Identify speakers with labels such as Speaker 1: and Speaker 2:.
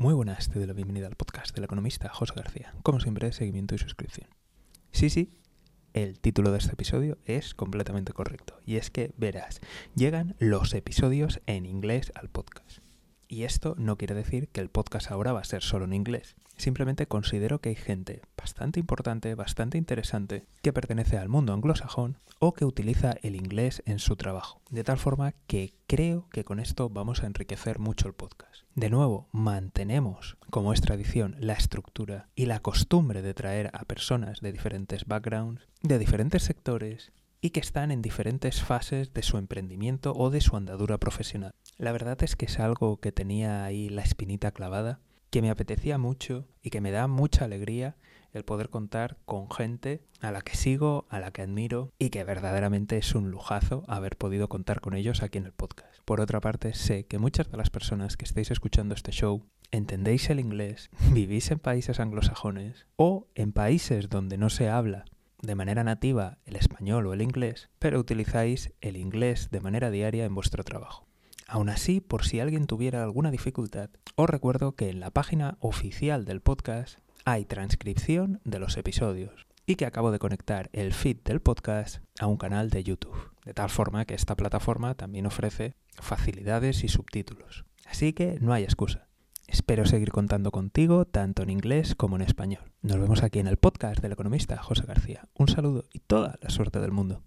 Speaker 1: Muy buenas, te doy la bienvenida al podcast del economista José García. Como siempre, seguimiento y suscripción. Sí, sí, el título de este episodio es completamente correcto. Y es que, verás, llegan los episodios en inglés al podcast. Y esto no quiere decir que el podcast ahora va a ser solo en inglés. Simplemente considero que hay gente bastante importante, bastante interesante, que pertenece al mundo anglosajón o que utiliza el inglés en su trabajo. De tal forma que creo que con esto vamos a enriquecer mucho el podcast. De nuevo, mantenemos, como es tradición, la estructura y la costumbre de traer a personas de diferentes backgrounds, de diferentes sectores, y que están en diferentes fases de su emprendimiento o de su andadura profesional. La verdad es que es algo que tenía ahí la espinita clavada, que me apetecía mucho y que me da mucha alegría el poder contar con gente a la que sigo, a la que admiro y que verdaderamente es un lujazo haber podido contar con ellos aquí en el podcast. Por otra parte, sé que muchas de las personas que estáis escuchando este show entendéis el inglés, vivís en países anglosajones o en países donde no se habla de manera nativa el español o el inglés, pero utilizáis el inglés de manera diaria en vuestro trabajo. Aún así, por si alguien tuviera alguna dificultad, os recuerdo que en la página oficial del podcast hay transcripción de los episodios y que acabo de conectar el feed del podcast a un canal de YouTube, de tal forma que esta plataforma también ofrece facilidades y subtítulos. Así que no hay excusa. Espero seguir contando contigo tanto en inglés como en español. Nos vemos aquí en el podcast del economista José García. Un saludo y toda la suerte del mundo.